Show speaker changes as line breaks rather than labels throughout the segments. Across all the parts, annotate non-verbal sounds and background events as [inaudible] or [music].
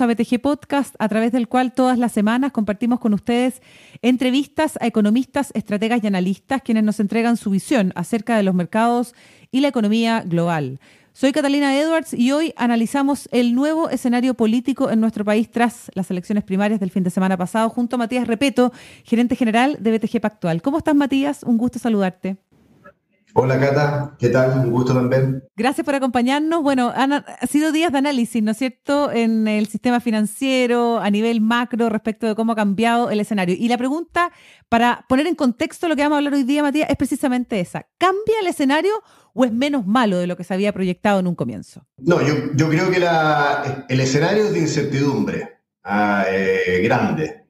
a BTG Podcast, a través del cual todas las semanas compartimos con ustedes entrevistas a economistas, estrategas y analistas quienes nos entregan su visión acerca de los mercados y la economía global. Soy Catalina Edwards y hoy analizamos el nuevo escenario político en nuestro país tras las elecciones primarias del fin de semana pasado junto a Matías Repeto, gerente general de BTG Pactual. ¿Cómo estás, Matías? Un gusto saludarte.
Hola Cata, ¿qué tal? Un gusto también.
Gracias por acompañarnos. Bueno, han, sido días de análisis, ¿no es cierto?, en el sistema financiero, a nivel macro, respecto de cómo ha cambiado el escenario. Y la pregunta, para poner en contexto lo que vamos a hablar hoy día, Matías, es precisamente esa. ¿Cambia el escenario o es menos malo de lo que se había proyectado en un comienzo?
No, yo, creo que el escenario es de incertidumbre ah, eh, grande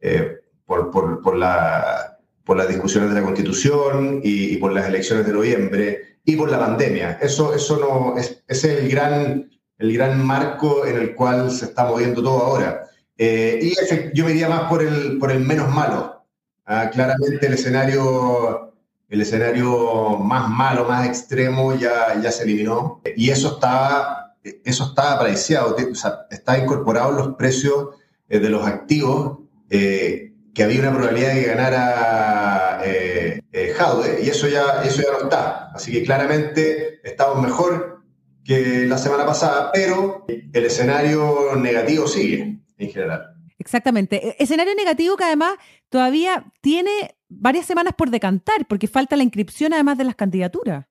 eh, por la por las discusiones de la Constitución y, por las elecciones de noviembre y por la pandemia. Eso, eso no, es, ese es el gran, el gran marco en el cual se está moviendo todo ahora. Eh, y yo me iría más por el, por el menos malo. Ah, claramente el escenario, el escenario más malo, más extremo ya, ya se eliminó y eso estaba, eso estaba apreciado, o sea, está incorporado en los precios eh, de los activos. Eh, que había una probabilidad de que ganara eh, eh, Jaude, y eso ya, eso ya no está. Así que claramente estamos mejor que la semana pasada, pero el escenario negativo sigue en general.
Exactamente. E, escenario negativo que además todavía tiene varias semanas por decantar, porque falta la inscripción además de las candidaturas.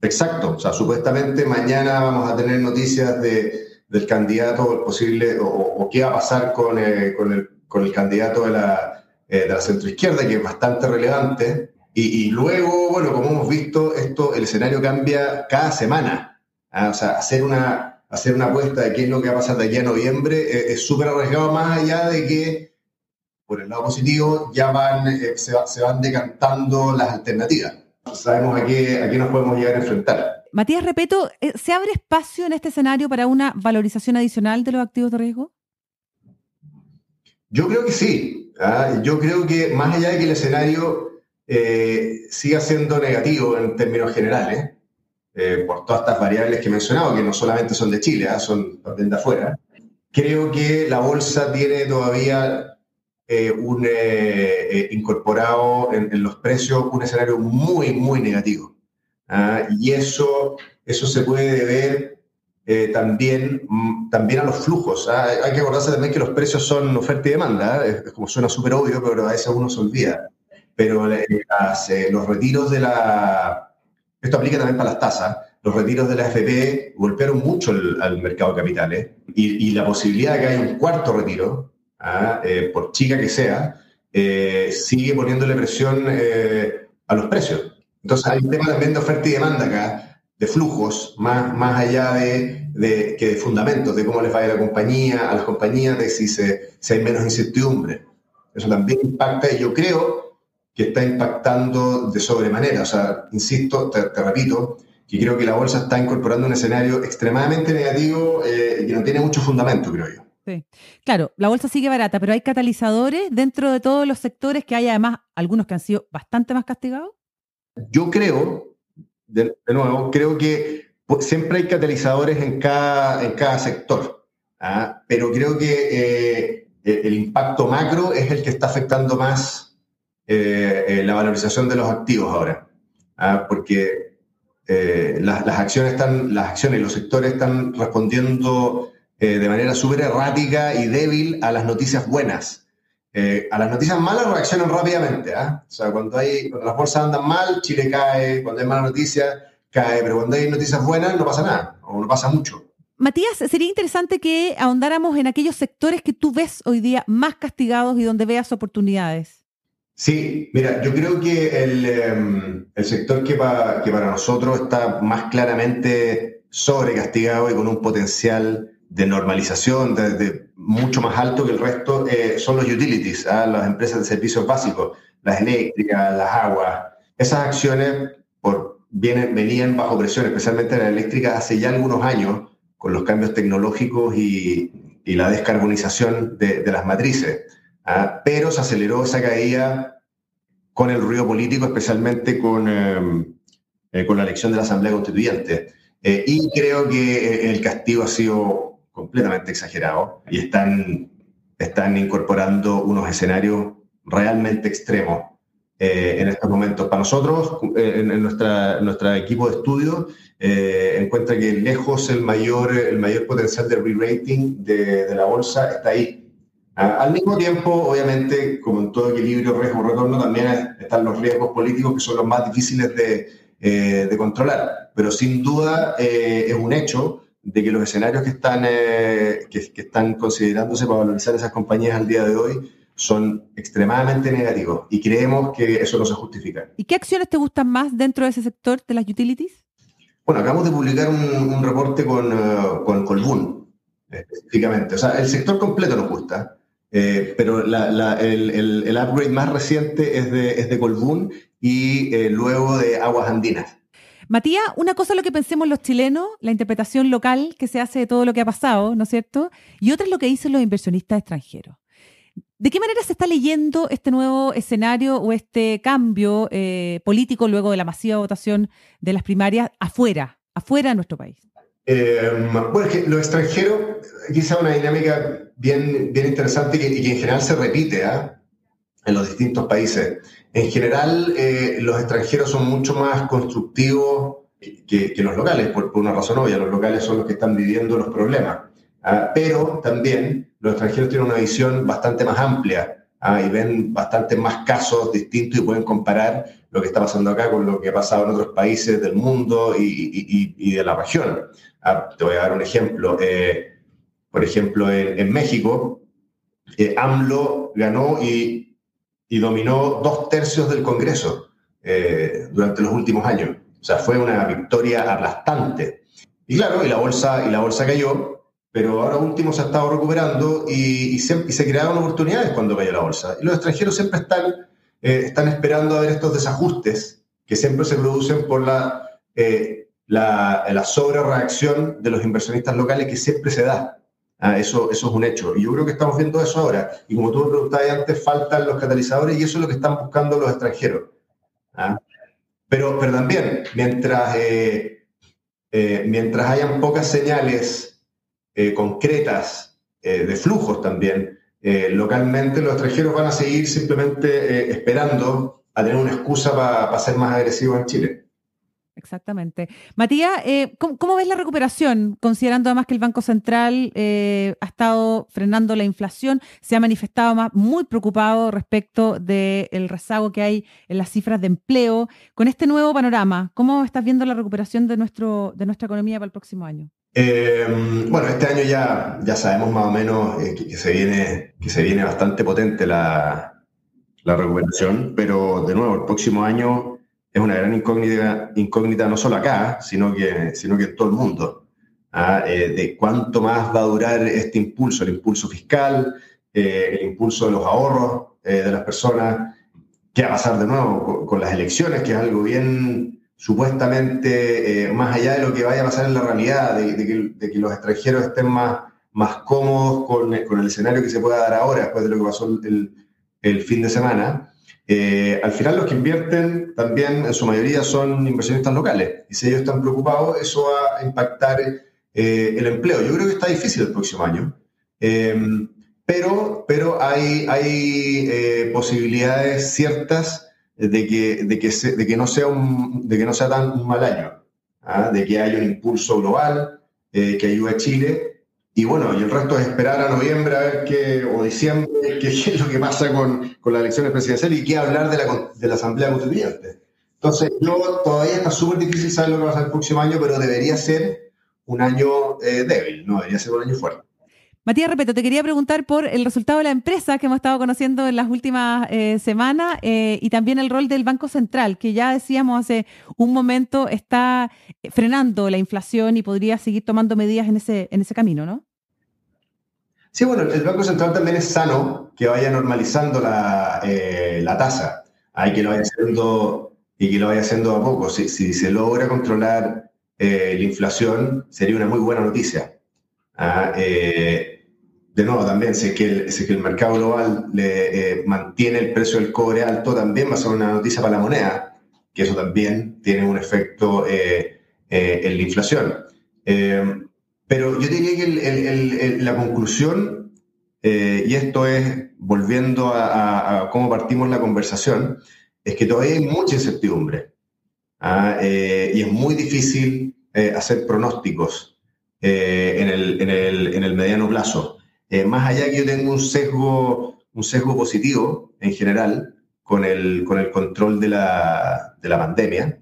Exacto. O sea, supuestamente mañana vamos a tener noticias de, del candidato posible o, qué va a pasar con, eh, con, el, con el candidato de la, eh, de la centroizquierda, que es bastante relevante. Y, luego, bueno, como hemos visto, esto, el escenario cambia cada semana. ¿ah? O sea, hacer una, hacer una apuesta de qué es lo que va a pasar de aquí a noviembre eh, es súper arriesgado, más allá de que, por el lado positivo, ya van, eh, se, se, van decantando las alternativas. Sabemos a qué, a qué nos podemos llegar a enfrentar.
Matías Repeto, ¿se abre espacio en este escenario para una valorización adicional de los activos de riesgo?
Yo creo que sí. ¿Ah? Yo creo que más allá de que el escenario eh, siga siendo negativo en términos generales, eh, por todas estas variables que he mencionado, que no solamente son de Chile, ¿ah? son también de afuera, creo que la bolsa tiene todavía eh, un, incorporado en, los precios un escenario muy, muy negativo. ¿ah? Y eso, eso se puede ver eh, también, mm, también a los flujos. ¿ah? Hay que acordarse también que los precios son oferta y demanda, ¿ah? es, como suena súper obvio, pero a veces uno se olvida. Pero eh, eh, los retiros de la... Esto aplica también para las tasas. Los retiros de la FP golpearon mucho al mercado de capitales y, y, la posibilidad de que haya un cuarto retiro, ¿ah? por chica que sea, sigue poniéndole presión a los precios. Entonces hay un tema también de oferta y demanda acá de flujos, más, más allá de, de, que de fundamentos, de cómo les va a ir la compañía, a las compañías, de si, se, si hay menos incertidumbre. Eso también impacta y yo creo que está impactando de sobremanera. O sea, insisto, te, repito, que creo que la bolsa está incorporando un escenario extremadamente negativo eh, y que no tiene mucho fundamento, creo yo.
Sí. Claro, la bolsa sigue barata, pero hay catalizadores dentro de todos los sectores que hay además algunos que han sido bastante más castigados.
Yo creo de, nuevo, creo que siempre hay catalizadores en cada, en cada sector, ¿ah? pero creo que eh, el impacto macro es el que está afectando más eh, eh, la valorización de los activos ahora, ¿ah? porque las, las, acciones están, las acciones y los sectores están respondiendo de manera súper errática y débil a las noticias buenas. A las noticias malas reaccionan rápidamente. ¿ah? O sea, cuando, hay, cuando las bolsas andan mal, Chile cae, cuando hay malas noticias, cae, pero cuando hay noticias buenas no pasa nada, o no pasa mucho.
Matías, sería interesante que ahondáramos en aquellos sectores que tú ves hoy día más castigados y donde veas oportunidades.
Sí, mira, yo creo que el, em, sector que, que para nosotros está más claramente sobrecastigado y con un potencial de normalización de, mucho más alto que el resto eh, son los utilities, ¿ah? las empresas de servicios básicos, las eléctricas, las aguas. Esas acciones por, vienen, venían bajo presión, especialmente la eléctrica, hace ya algunos años, con los cambios tecnológicos y, y la descarbonización de, de las matrices. ¿ah? Pero se aceleró esa caída con el ruido político, especialmente con, em, eh, con la elección de la Asamblea Constituyente. Eh, y creo que el castigo ha sido completamente exagerados y están, están incorporando unos escenarios realmente extremos eh, en estos momentos. Para nosotros, eh, en, nuestra, nuestro equipo de estudio, eh, encuentra que lejos el mayor, el mayor potencial de re-rating de, de, la bolsa está ahí. Ah, al mismo tiempo, obviamente, como en todo equilibrio, riesgo-retorno, también están los riesgos políticos que son los más difíciles de, de controlar. Pero sin duda es un hecho de que los escenarios que están, que, que están considerándose para valorizar esas compañías al día de hoy son extremadamente negativos y creemos que eso no se justifica.
¿Y qué acciones te gustan más dentro de ese sector de las utilities?
Bueno, acabamos de publicar un, reporte con, uh, con Colbún, específicamente. O sea, el sector completo nos gusta, eh, pero el, el, upgrade más reciente es de, es de Colbún y eh, luego de Aguas Andinas.
Matías, una cosa es lo que pensemos los chilenos, la interpretación local que se hace de todo lo que ha pasado, ¿no es cierto? Y otra es lo que dicen los inversionistas extranjeros. ¿De qué manera se está leyendo este nuevo escenario o este cambio eh, político luego de la masiva votación de las primarias afuera, afuera de nuestro país?
Eh, bueno, es que lo extranjero, quizá una dinámica bien, bien interesante y que, en general se repite ¿ah? en los distintos países. En general, eh, los extranjeros son mucho más constructivos que, los locales, por, por, una razón obvia. Los locales son los que están viviendo los problemas. ¿ah? pero también los extranjeros tienen una visión bastante más amplia ¿ah? y ven bastante más casos distintos y pueden comparar lo que está pasando acá con lo que ha pasado en otros países del mundo y, de la región. ¿ah? te voy a dar un ejemplo. Eh, por ejemplo, en, México, eh, AMLO ganó y, dominó dos tercios del Congreso eh, durante los últimos años. O sea, fue una victoria aplastante. Y claro, y la bolsa, y la bolsa cayó, pero ahora último se ha estado recuperando y, se, crearon oportunidades cuando cayó la bolsa. Y los extranjeros siempre están, eh, están esperando a ver estos desajustes que siempre se producen por la, eh, la, la sobre reacción de los inversionistas locales que siempre se da. Ah, eso, eso es un hecho. Y yo creo que estamos viendo eso ahora. Y como tú me preguntabas antes, faltan los catalizadores y eso es lo que están buscando los extranjeros. Ah, pero, pero también, mientras, eh, mientras hayan pocas señales eh, concretas eh, de flujos también, eh, localmente los extranjeros van a seguir simplemente esperando a tener una excusa para ser más agresivos en Chile.
Exactamente. Matías, ¿cómo, ves la recuperación? Considerando además que el Banco Central ha estado frenando la inflación, se ha manifestado más, muy preocupado respecto del rezago que hay en las cifras de empleo. Con este nuevo panorama, ¿cómo estás viendo la recuperación de, nuestro, de nuestra economía para el próximo año?
Eh, bueno, este año ya, ya sabemos más o menos eh, que, se viene, que se viene bastante potente la, la, recuperación, pero de nuevo, el próximo año es una gran incógnita, incógnita no solo acá, sino que, sino que en todo el mundo. ¿ah? Eh, de cuánto más va a durar este impulso, el impulso fiscal, el impulso de los ahorros de las personas, qué va a pasar de nuevo con, con las elecciones, que es algo bien supuestamente, eh, más allá de lo que vaya a pasar en la realidad, de, que, los extranjeros estén más, más cómodos con, el escenario que se pueda dar ahora, después de lo que pasó el, fin de semana, eh, al final los que invierten también en su mayoría son inversionistas locales. Y si ellos están preocupados, eso va a impactar eh, el empleo. Yo creo que está difícil el próximo año. pero, pero hay, hay posibilidades ciertas de que, de que, de que, no, sea un, de que no sea tan un mal año, ¿ah? de que haya un impulso global eh, que ayude a Chile. Y bueno, y el resto es esperar a noviembre a ver qué, o diciembre, [laughs] qué, es lo que pasa con, con las elecciones presidenciales y qué hablar de la, de la Asamblea Constituyente. Entonces, yo todavía está súper difícil saber lo que va a pasar el próximo año, pero debería ser un año eh, débil, no debería ser un año fuerte.
Matías Repeto, te quería preguntar por el resultado de la empresa que hemos estado conociendo en las últimas eh, semanas eh, y también el rol del Banco Central, que ya decíamos hace un momento está frenando la inflación y podría seguir tomando medidas en ese, en ese camino, ¿no?
Sí, bueno, el Banco Central también es sano que vaya normalizando la, eh, la tasa. Hay que lo vaya haciendo y que lo vaya haciendo a poco. Si, si se logra controlar la inflación, sería una muy buena noticia. Ah, de nuevo, también, es que el, mercado global eh, mantiene el precio del cobre alto, también va a ser una noticia para la moneda, que eso también tiene un efecto eh, eh, en la inflación. pero yo diría que la conclusión, eh, y esto es volviendo a, cómo partimos la conversación, es que todavía hay mucha incertidumbre ¿ah? y es muy difícil hacer pronósticos en el, en, el, en, el, mediano plazo. más allá que yo tengo un sesgo, un sesgo positivo en general, con el, con el control de la, de la pandemia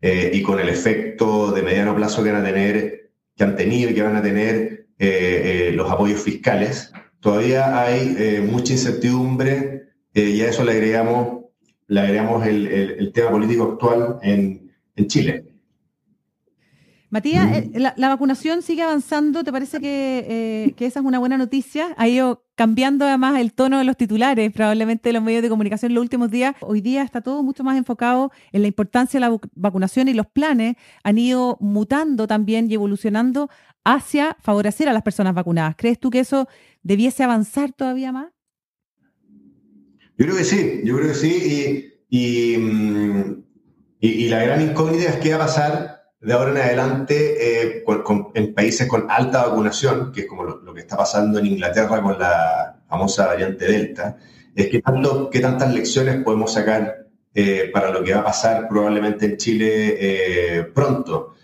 eh, y con el efecto de mediano plazo que van a tener, que han tenido y que van a tener eh, eh, los apoyos fiscales, todavía hay mucha incertidumbre y a eso le agregamos, le agregamos el, el, tema político actual en, en Chile.
Matías, la, la, vacunación sigue avanzando. ¿Te parece que, que, esa es una buena noticia? Ha ido cambiando además el tono de los titulares, probablemente de los medios de comunicación en los últimos días. Hoy día está todo mucho más enfocado en la importancia de la vacunación y los planes han ido mutando también y evolucionando hacia favorecer a las personas vacunadas. ¿Crees tú que eso debiese avanzar todavía más?
Yo creo que sí, yo creo que sí. Y, y, mm, la gran incógnita es qué va a pasar de ahora en adelante eh, en países con alta vacunación, que es como lo, que está pasando en Inglaterra con la famosa variante Delta, es que tanto, qué tantas lecciones podemos sacar eh, para lo que va a pasar probablemente en Chile eh, pronto.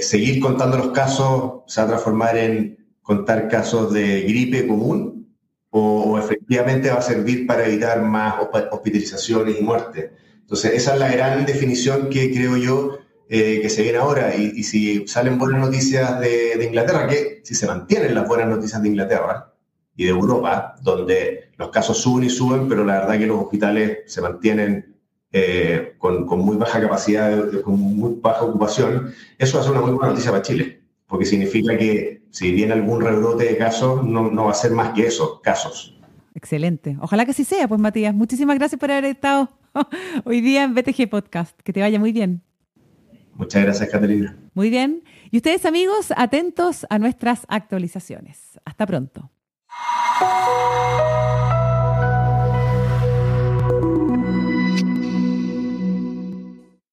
seguir contando los casos se va a transformar en contar casos de gripe común o, o efectivamente va a servir para evitar más hospitalizaciones y muertes. Entonces, esa es la gran definición que creo yo eh, que se viene ahora. Y, si salen buenas noticias de, Inglaterra, que si se mantienen las buenas noticias de Inglaterra y de Europa, donde los casos suben y suben, pero la verdad que los hospitales se mantienen eh, con, muy baja capacidad, con muy baja ocupación, eso ser una muy buena noticia para Chile, porque significa que si viene algún rebrote de casos, no, va a ser más que eso, casos.
Excelente. Ojalá que sí sea, pues Matías. Muchísimas gracias por haber estado [laughs] hoy día en BTG Podcast. Que te vaya muy bien.
Muchas gracias, Catalina.
Muy bien. Y ustedes, amigos, atentos a nuestras actualizaciones. Hasta pronto.